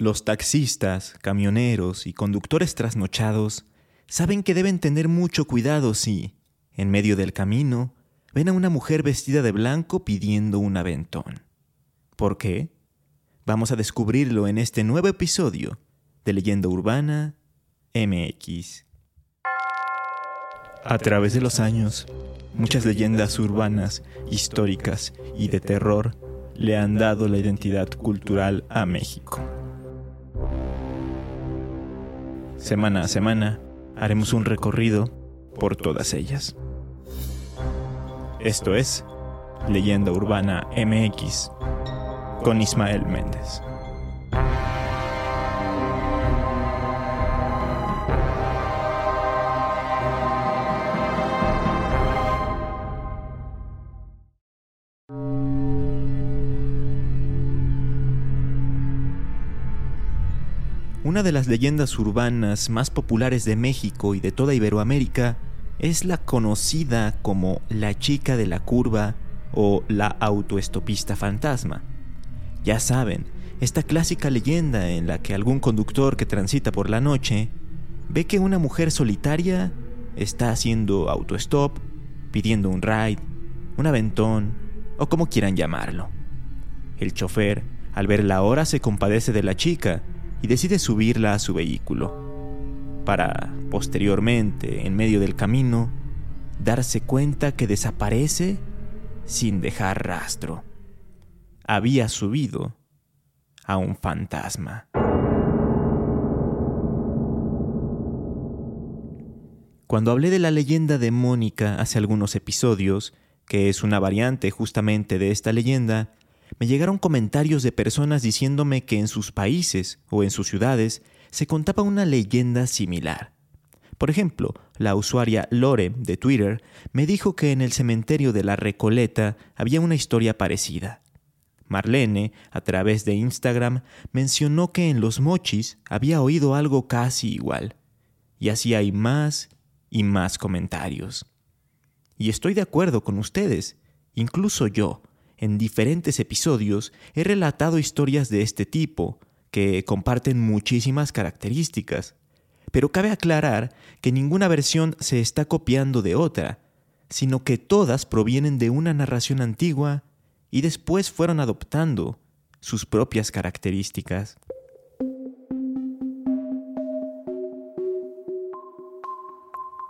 Los taxistas, camioneros y conductores trasnochados saben que deben tener mucho cuidado si, en medio del camino, ven a una mujer vestida de blanco pidiendo un aventón. ¿Por qué? Vamos a descubrirlo en este nuevo episodio de Leyenda Urbana MX. A través de los años, muchas leyendas urbanas, históricas y de terror le han dado la identidad cultural a México. Semana a semana haremos un recorrido por todas ellas. Esto es Leyenda Urbana MX con Ismael Méndez. Una de las leyendas urbanas más populares de México y de toda Iberoamérica es la conocida como la chica de la curva o la autoestopista fantasma. Ya saben, esta clásica leyenda en la que algún conductor que transita por la noche ve que una mujer solitaria está haciendo autostop, pidiendo un ride, un aventón o como quieran llamarlo. El chofer, al ver la hora, se compadece de la chica y decide subirla a su vehículo, para, posteriormente, en medio del camino, darse cuenta que desaparece sin dejar rastro. Había subido a un fantasma. Cuando hablé de la leyenda de Mónica hace algunos episodios, que es una variante justamente de esta leyenda, me llegaron comentarios de personas diciéndome que en sus países o en sus ciudades se contaba una leyenda similar. Por ejemplo, la usuaria Lore de Twitter me dijo que en el cementerio de la Recoleta había una historia parecida. Marlene, a través de Instagram, mencionó que en los mochis había oído algo casi igual. Y así hay más y más comentarios. Y estoy de acuerdo con ustedes, incluso yo, en diferentes episodios he relatado historias de este tipo, que comparten muchísimas características. Pero cabe aclarar que ninguna versión se está copiando de otra, sino que todas provienen de una narración antigua y después fueron adoptando sus propias características.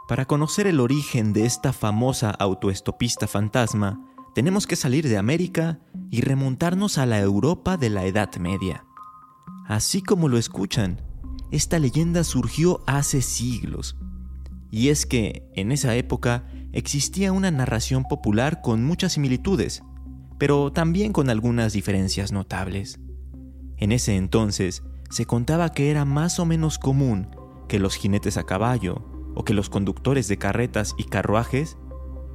Para conocer el origen de esta famosa autoestopista fantasma, tenemos que salir de América y remontarnos a la Europa de la Edad Media. Así como lo escuchan, esta leyenda surgió hace siglos. Y es que, en esa época, existía una narración popular con muchas similitudes, pero también con algunas diferencias notables. En ese entonces, se contaba que era más o menos común que los jinetes a caballo o que los conductores de carretas y carruajes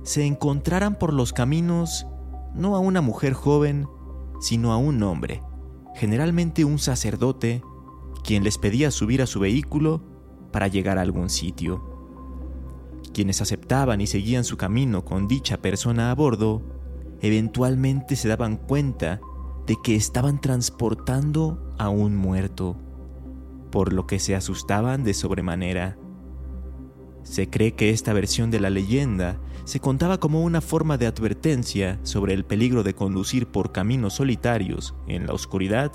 se encontraran por los caminos no a una mujer joven, sino a un hombre, generalmente un sacerdote, quien les pedía subir a su vehículo para llegar a algún sitio. Quienes aceptaban y seguían su camino con dicha persona a bordo, eventualmente se daban cuenta de que estaban transportando a un muerto, por lo que se asustaban de sobremanera. Se cree que esta versión de la leyenda se contaba como una forma de advertencia sobre el peligro de conducir por caminos solitarios en la oscuridad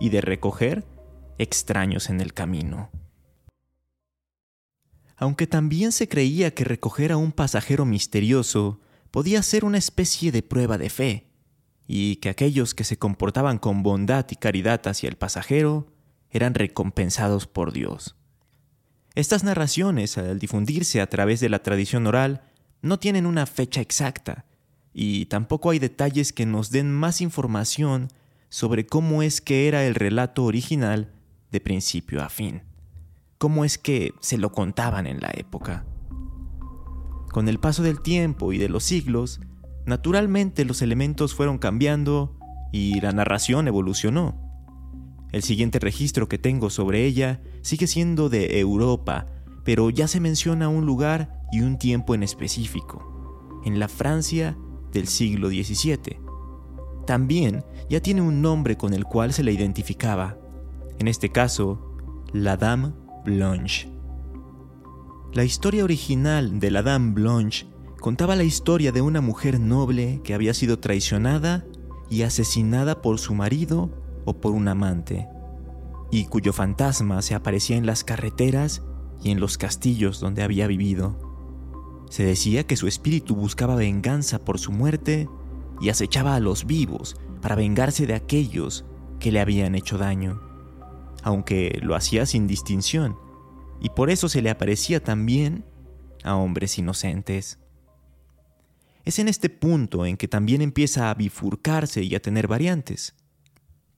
y de recoger extraños en el camino. Aunque también se creía que recoger a un pasajero misterioso podía ser una especie de prueba de fe, y que aquellos que se comportaban con bondad y caridad hacia el pasajero eran recompensados por Dios. Estas narraciones, al difundirse a través de la tradición oral, no tienen una fecha exacta y tampoco hay detalles que nos den más información sobre cómo es que era el relato original de principio a fin, cómo es que se lo contaban en la época. Con el paso del tiempo y de los siglos, naturalmente los elementos fueron cambiando y la narración evolucionó. El siguiente registro que tengo sobre ella sigue siendo de Europa, pero ya se menciona un lugar y un tiempo en específico, en la Francia del siglo XVII. También ya tiene un nombre con el cual se le identificaba, en este caso, la Dame Blanche. La historia original de la Dame Blanche contaba la historia de una mujer noble que había sido traicionada y asesinada por su marido o por un amante, y cuyo fantasma se aparecía en las carreteras y en los castillos donde había vivido. Se decía que su espíritu buscaba venganza por su muerte y acechaba a los vivos para vengarse de aquellos que le habían hecho daño, aunque lo hacía sin distinción, y por eso se le aparecía también a hombres inocentes. Es en este punto en que también empieza a bifurcarse y a tener variantes.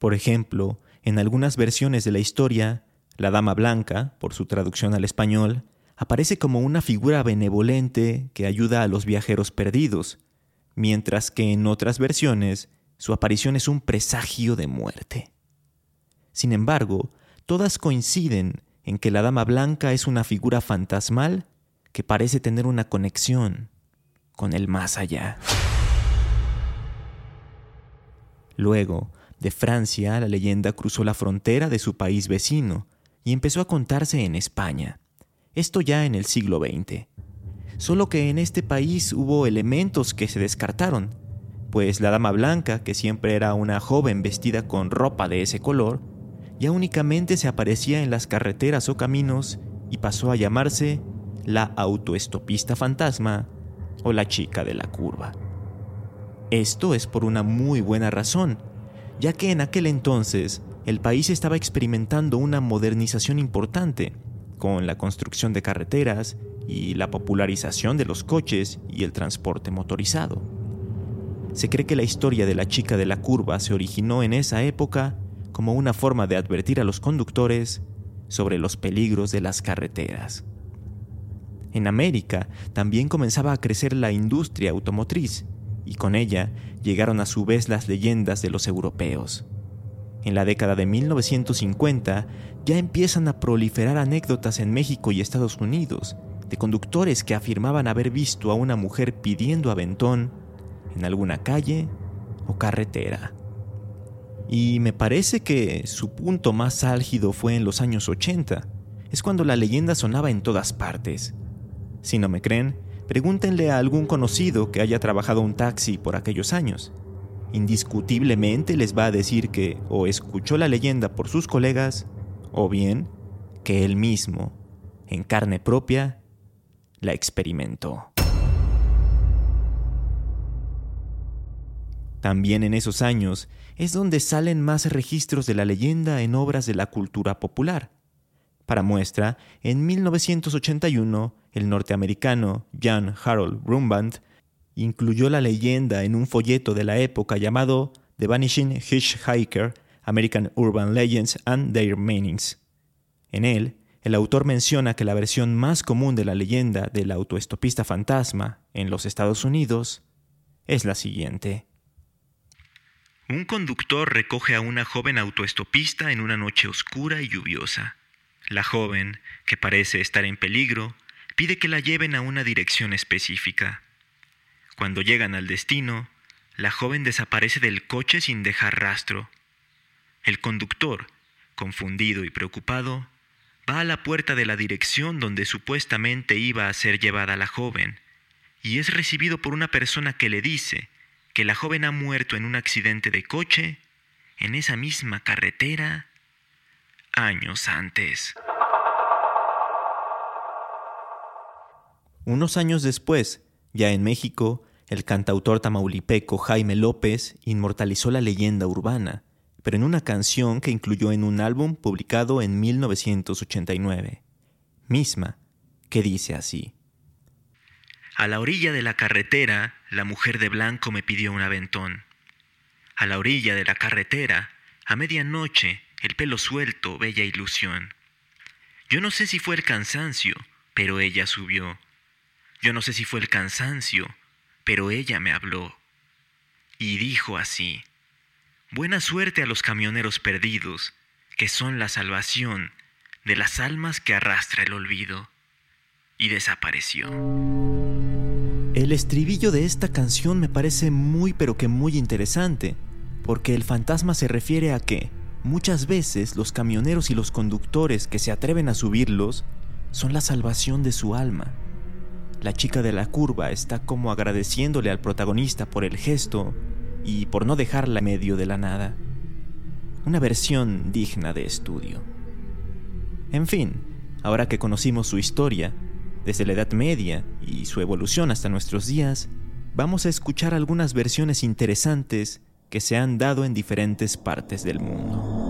Por ejemplo, en algunas versiones de la historia, la Dama Blanca, por su traducción al español, aparece como una figura benevolente que ayuda a los viajeros perdidos, mientras que en otras versiones su aparición es un presagio de muerte. Sin embargo, todas coinciden en que la Dama Blanca es una figura fantasmal que parece tener una conexión con el más allá. Luego, de Francia, la leyenda cruzó la frontera de su país vecino y empezó a contarse en España. Esto ya en el siglo XX. Solo que en este país hubo elementos que se descartaron, pues la dama blanca, que siempre era una joven vestida con ropa de ese color, ya únicamente se aparecía en las carreteras o caminos y pasó a llamarse la autoestopista fantasma o la chica de la curva. Esto es por una muy buena razón, ya que en aquel entonces el país estaba experimentando una modernización importante, con la construcción de carreteras y la popularización de los coches y el transporte motorizado. Se cree que la historia de la chica de la curva se originó en esa época como una forma de advertir a los conductores sobre los peligros de las carreteras. En América también comenzaba a crecer la industria automotriz y con ella llegaron a su vez las leyendas de los europeos. En la década de 1950 ya empiezan a proliferar anécdotas en México y Estados Unidos de conductores que afirmaban haber visto a una mujer pidiendo aventón en alguna calle o carretera. Y me parece que su punto más álgido fue en los años 80. Es cuando la leyenda sonaba en todas partes. Si no me creen, pregúntenle a algún conocido que haya trabajado un taxi por aquellos años. Indiscutiblemente les va a decir que o escuchó la leyenda por sus colegas, o bien que él mismo, en carne propia, la experimentó. También en esos años es donde salen más registros de la leyenda en obras de la cultura popular. Para muestra, en 1981, el norteamericano Jan Harold Brumband incluyó la leyenda en un folleto de la época llamado The Vanishing Hitchhiker, American Urban Legends and Their Meanings. En él, el autor menciona que la versión más común de la leyenda del autoestopista fantasma en los Estados Unidos es la siguiente. Un conductor recoge a una joven autoestopista en una noche oscura y lluviosa. La joven, que parece estar en peligro, pide que la lleven a una dirección específica. Cuando llegan al destino, la joven desaparece del coche sin dejar rastro. El conductor, confundido y preocupado, va a la puerta de la dirección donde supuestamente iba a ser llevada la joven, y es recibido por una persona que le dice que la joven ha muerto en un accidente de coche en esa misma carretera años antes. Unos años después, ya en México, el cantautor tamaulipeco Jaime López inmortalizó la leyenda urbana, pero en una canción que incluyó en un álbum publicado en 1989, misma, que dice así. A la orilla de la carretera, la mujer de blanco me pidió un aventón. A la orilla de la carretera, a medianoche, el pelo suelto, bella ilusión. Yo no sé si fue el cansancio, pero ella subió. Yo no sé si fue el cansancio, pero ella me habló. Y dijo así, Buena suerte a los camioneros perdidos, que son la salvación de las almas que arrastra el olvido. Y desapareció. El estribillo de esta canción me parece muy pero que muy interesante, porque el fantasma se refiere a que, muchas veces los camioneros y los conductores que se atreven a subirlos son la salvación de su alma. La chica de la curva está como agradeciéndole al protagonista por el gesto y por no dejarla en medio de la nada. Una versión digna de estudio. En fin, ahora que conocimos su historia, desde la Edad Media y su evolución hasta nuestros días, vamos a escuchar algunas versiones interesantes que se han dado en diferentes partes del mundo.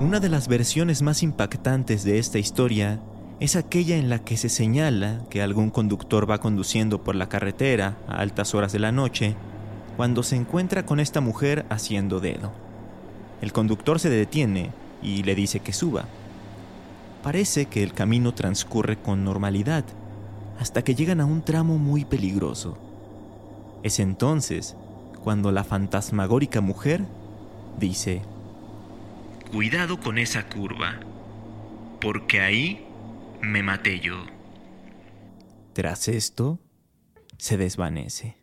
Una de las versiones más impactantes de esta historia es aquella en la que se señala que algún conductor va conduciendo por la carretera a altas horas de la noche cuando se encuentra con esta mujer haciendo dedo. El conductor se detiene y le dice que suba. Parece que el camino transcurre con normalidad hasta que llegan a un tramo muy peligroso. Es entonces cuando la fantasmagórica mujer dice, Cuidado con esa curva, porque ahí me maté yo. Tras esto, se desvanece.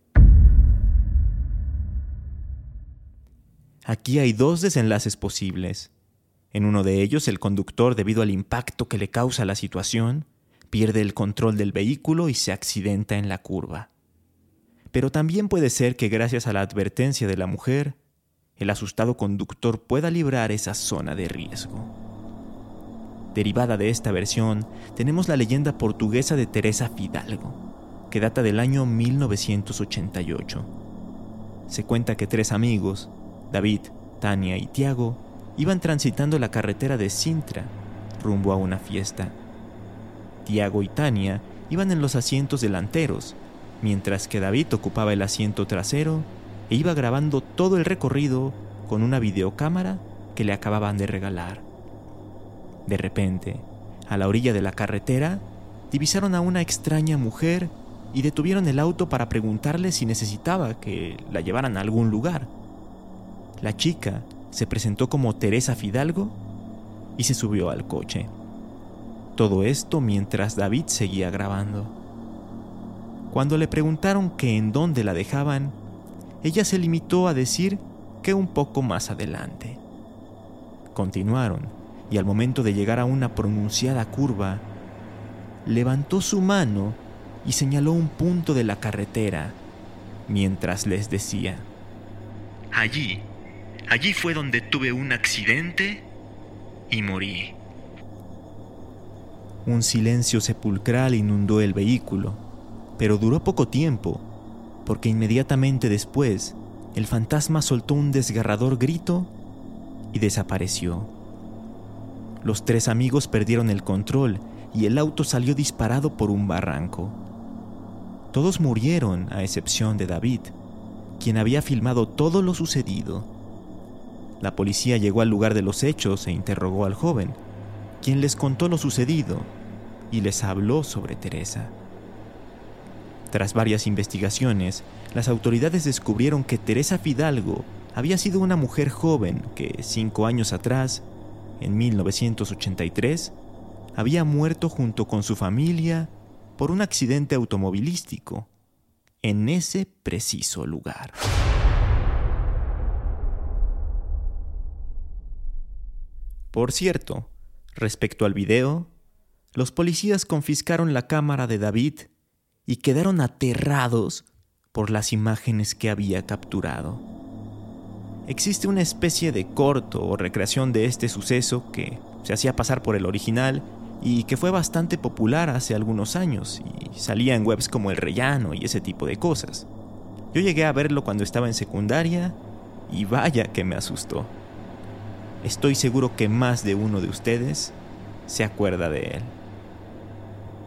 Aquí hay dos desenlaces posibles. En uno de ellos, el conductor, debido al impacto que le causa la situación, pierde el control del vehículo y se accidenta en la curva. Pero también puede ser que gracias a la advertencia de la mujer, el asustado conductor pueda librar esa zona de riesgo. Derivada de esta versión, tenemos la leyenda portuguesa de Teresa Fidalgo, que data del año 1988. Se cuenta que tres amigos, David, Tania y Tiago, iban transitando la carretera de Sintra rumbo a una fiesta. Tiago y Tania iban en los asientos delanteros, mientras que David ocupaba el asiento trasero e iba grabando todo el recorrido con una videocámara que le acababan de regalar. De repente, a la orilla de la carretera, divisaron a una extraña mujer y detuvieron el auto para preguntarle si necesitaba que la llevaran a algún lugar. La chica se presentó como Teresa Fidalgo y se subió al coche. Todo esto mientras David seguía grabando. Cuando le preguntaron que en dónde la dejaban, ella se limitó a decir que un poco más adelante. Continuaron y al momento de llegar a una pronunciada curva, levantó su mano y señaló un punto de la carretera mientras les decía, Allí, allí fue donde tuve un accidente y morí. Un silencio sepulcral inundó el vehículo, pero duró poco tiempo, porque inmediatamente después el fantasma soltó un desgarrador grito y desapareció. Los tres amigos perdieron el control y el auto salió disparado por un barranco. Todos murieron a excepción de David, quien había filmado todo lo sucedido. La policía llegó al lugar de los hechos e interrogó al joven, quien les contó lo sucedido y les habló sobre Teresa. Tras varias investigaciones, las autoridades descubrieron que Teresa Fidalgo había sido una mujer joven que cinco años atrás, en 1983, había muerto junto con su familia por un accidente automovilístico en ese preciso lugar. Por cierto, respecto al video, los policías confiscaron la cámara de David y quedaron aterrados por las imágenes que había capturado. Existe una especie de corto o recreación de este suceso que se hacía pasar por el original y que fue bastante popular hace algunos años y salía en webs como El Rellano y ese tipo de cosas. Yo llegué a verlo cuando estaba en secundaria y vaya que me asustó. Estoy seguro que más de uno de ustedes se acuerda de él.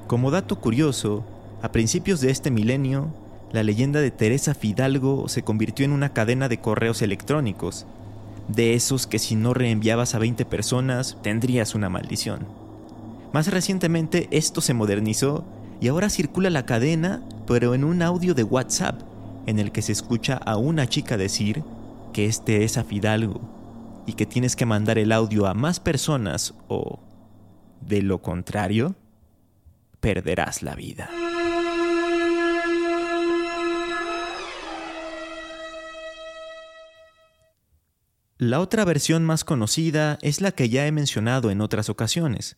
Como dato curioso, a principios de este milenio, la leyenda de Teresa Fidalgo se convirtió en una cadena de correos electrónicos, de esos que si no reenviabas a 20 personas tendrías una maldición. Más recientemente esto se modernizó y ahora circula la cadena, pero en un audio de WhatsApp, en el que se escucha a una chica decir que este es a Fidalgo y que tienes que mandar el audio a más personas o, de lo contrario, perderás la vida. La otra versión más conocida es la que ya he mencionado en otras ocasiones.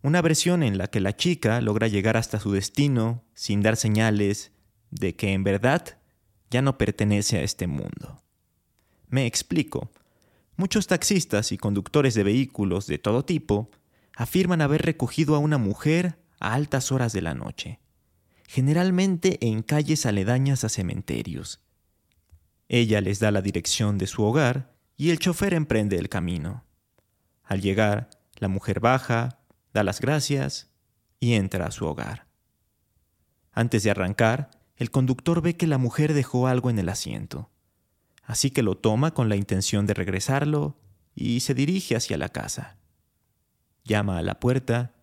Una versión en la que la chica logra llegar hasta su destino sin dar señales de que en verdad ya no pertenece a este mundo. Me explico. Muchos taxistas y conductores de vehículos de todo tipo afirman haber recogido a una mujer a altas horas de la noche, generalmente en calles aledañas a cementerios. Ella les da la dirección de su hogar y el chofer emprende el camino. Al llegar, la mujer baja, da las gracias y entra a su hogar. Antes de arrancar, el conductor ve que la mujer dejó algo en el asiento, así que lo toma con la intención de regresarlo y se dirige hacia la casa. Llama a la puerta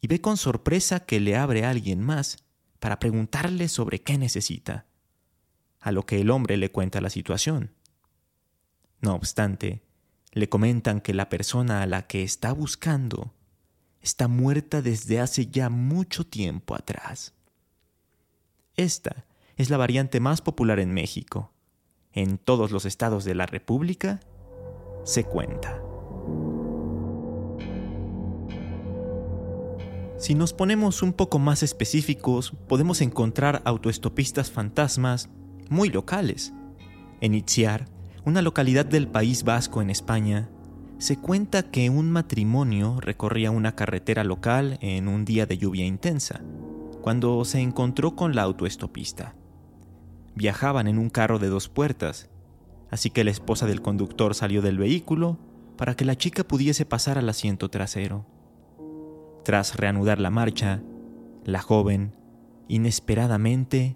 y ve con sorpresa que le abre alguien más para preguntarle sobre qué necesita, a lo que el hombre le cuenta la situación. No obstante, le comentan que la persona a la que está buscando está muerta desde hace ya mucho tiempo atrás. Esta es la variante más popular en México. En todos los estados de la República se cuenta. Si nos ponemos un poco más específicos, podemos encontrar autoestopistas fantasmas muy locales. En una localidad del País Vasco en España, se cuenta que un matrimonio recorría una carretera local en un día de lluvia intensa, cuando se encontró con la autoestopista. Viajaban en un carro de dos puertas, así que la esposa del conductor salió del vehículo para que la chica pudiese pasar al asiento trasero. Tras reanudar la marcha, la joven, inesperadamente,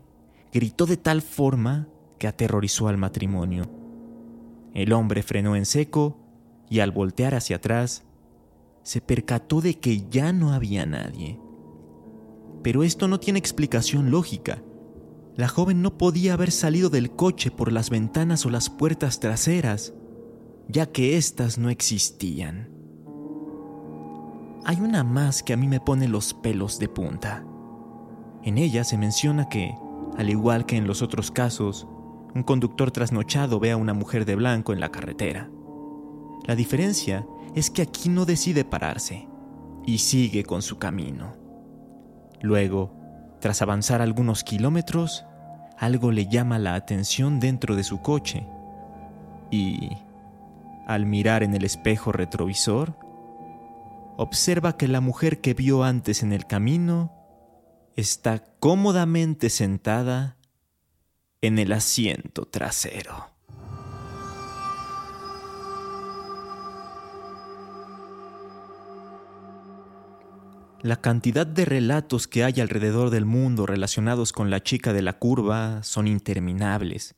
gritó de tal forma que aterrorizó al matrimonio. El hombre frenó en seco y al voltear hacia atrás, se percató de que ya no había nadie. Pero esto no tiene explicación lógica. La joven no podía haber salido del coche por las ventanas o las puertas traseras, ya que éstas no existían. Hay una más que a mí me pone los pelos de punta. En ella se menciona que, al igual que en los otros casos, un conductor trasnochado ve a una mujer de blanco en la carretera. La diferencia es que aquí no decide pararse y sigue con su camino. Luego, tras avanzar algunos kilómetros, algo le llama la atención dentro de su coche y, al mirar en el espejo retrovisor, observa que la mujer que vio antes en el camino está cómodamente sentada en el asiento trasero. La cantidad de relatos que hay alrededor del mundo relacionados con la chica de la curva son interminables.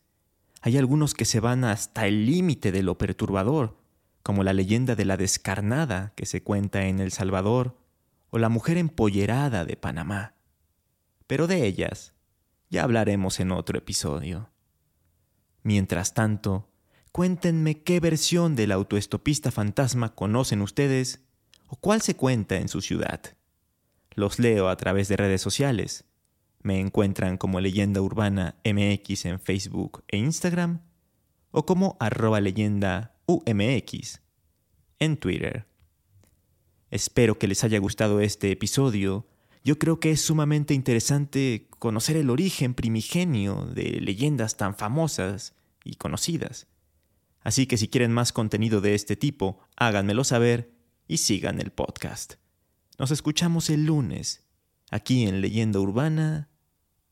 Hay algunos que se van hasta el límite de lo perturbador, como la leyenda de la descarnada que se cuenta en El Salvador o la mujer empollerada de Panamá. Pero de ellas ya hablaremos en otro episodio. Mientras tanto, cuéntenme qué versión del autoestopista fantasma conocen ustedes o cuál se cuenta en su ciudad. Los leo a través de redes sociales. Me encuentran como leyenda urbana MX en Facebook e Instagram o como arroba leyenda UMX en Twitter. Espero que les haya gustado este episodio. Yo creo que es sumamente interesante conocer el origen primigenio de leyendas tan famosas y conocidas. Así que si quieren más contenido de este tipo, háganmelo saber y sigan el podcast. Nos escuchamos el lunes, aquí en Leyenda Urbana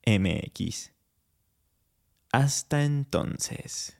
MX. Hasta entonces.